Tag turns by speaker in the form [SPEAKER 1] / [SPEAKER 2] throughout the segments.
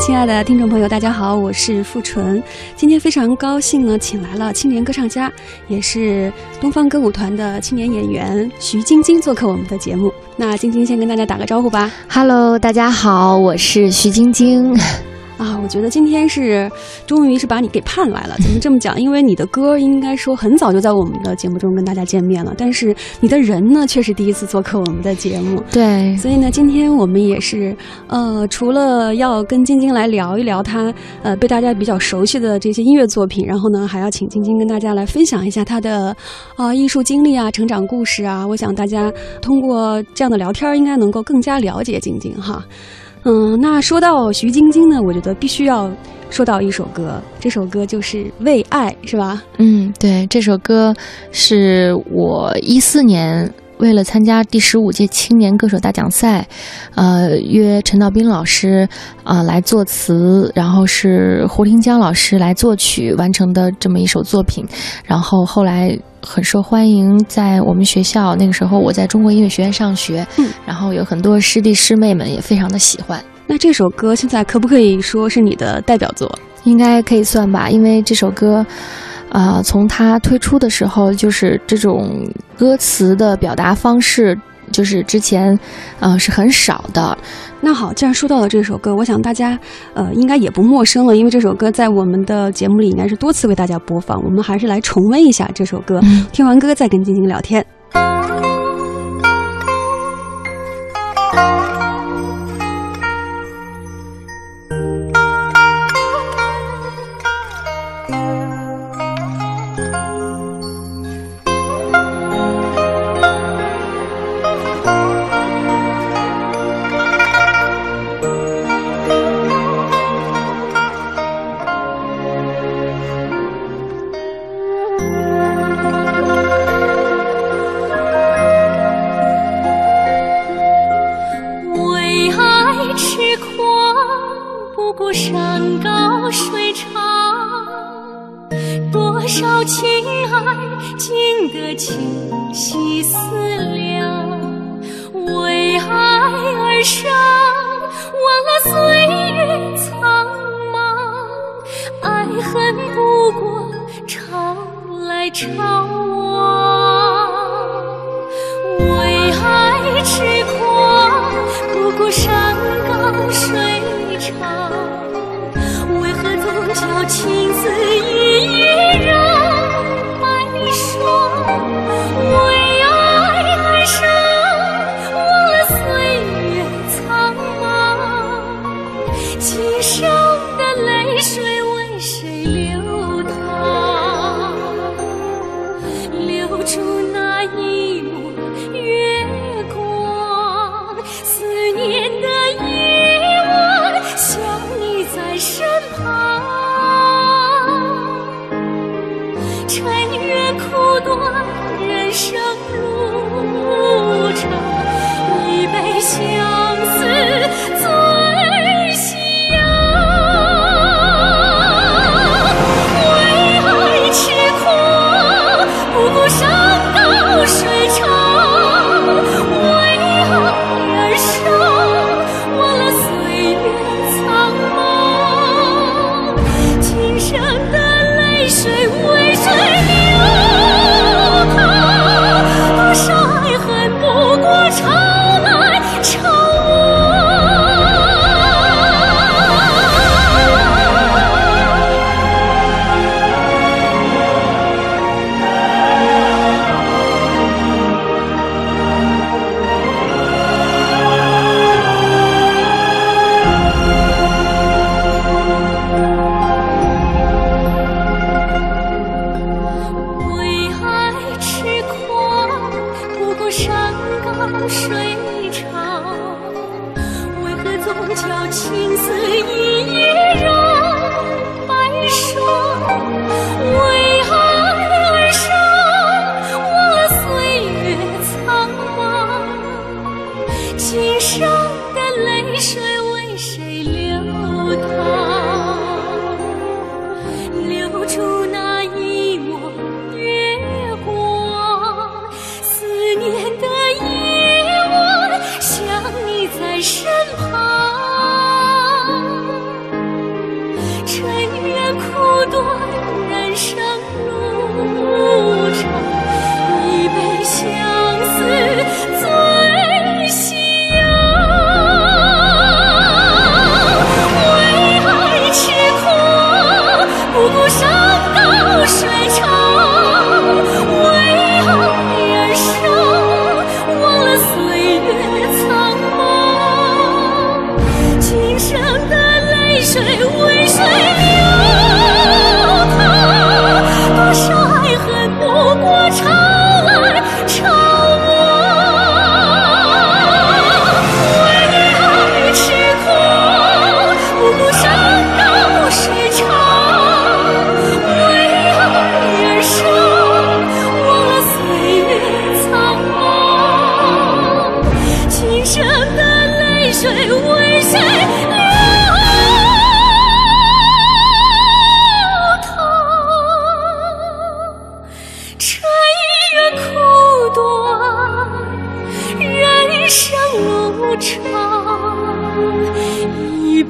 [SPEAKER 1] 亲爱的听众朋友，大家好，我是付纯。今天非常高兴呢，请来了青年歌唱家，也是东方歌舞团的青年演员徐晶晶做客我们的节目。那晶晶先跟大家打个招呼吧。
[SPEAKER 2] Hello，大家好，我是徐晶晶。
[SPEAKER 1] 啊，我觉得今天是终于是把你给盼来了。怎么这么讲？因为你的歌应该说很早就在我们的节目中跟大家见面了，但是你的人呢却是第一次做客我们的节目。
[SPEAKER 2] 对，
[SPEAKER 1] 所以呢，今天我们也是，呃，除了要跟晶晶来聊一聊她呃被大家比较熟悉的这些音乐作品，然后呢，还要请晶晶跟大家来分享一下她的啊、呃艺术经历啊、成长故事啊。我想大家通过这样的聊天，应该能够更加了解晶晶哈。嗯，那说到徐晶晶呢，我觉得必须要说到一首歌，这首歌就是《为爱》，是吧？
[SPEAKER 2] 嗯，对，这首歌是我一四年为了参加第十五届青年歌手大奖赛，呃，约陈道斌老师啊、呃来作词，然后是胡廷江老师来作曲完成的这么一首作品，然后后来很受欢迎，在我们学校那个时候我在中国音乐学院上学，
[SPEAKER 1] 嗯，
[SPEAKER 2] 然后有很多师弟师妹们也非常的喜欢。
[SPEAKER 1] 那这首歌现在可不可以说是你的代表作？
[SPEAKER 2] 应该可以算吧，因为这首歌，啊，从它推出的时候，就是这种歌词的表达方式，就是之前，呃，是很少的。
[SPEAKER 1] 那好，既然说到了这首歌，我想大家呃应该也不陌生了，因为这首歌在我们的节目里应该是多次为大家播放。我们还是来重温一下这首歌，
[SPEAKER 2] 嗯
[SPEAKER 1] 听完歌再跟晶晶聊天。
[SPEAKER 3] 山高水长，多少情爱经得起细思量。为爱而生，忘了岁月苍茫，爱恨不过潮来潮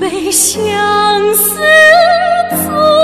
[SPEAKER 3] 被相思作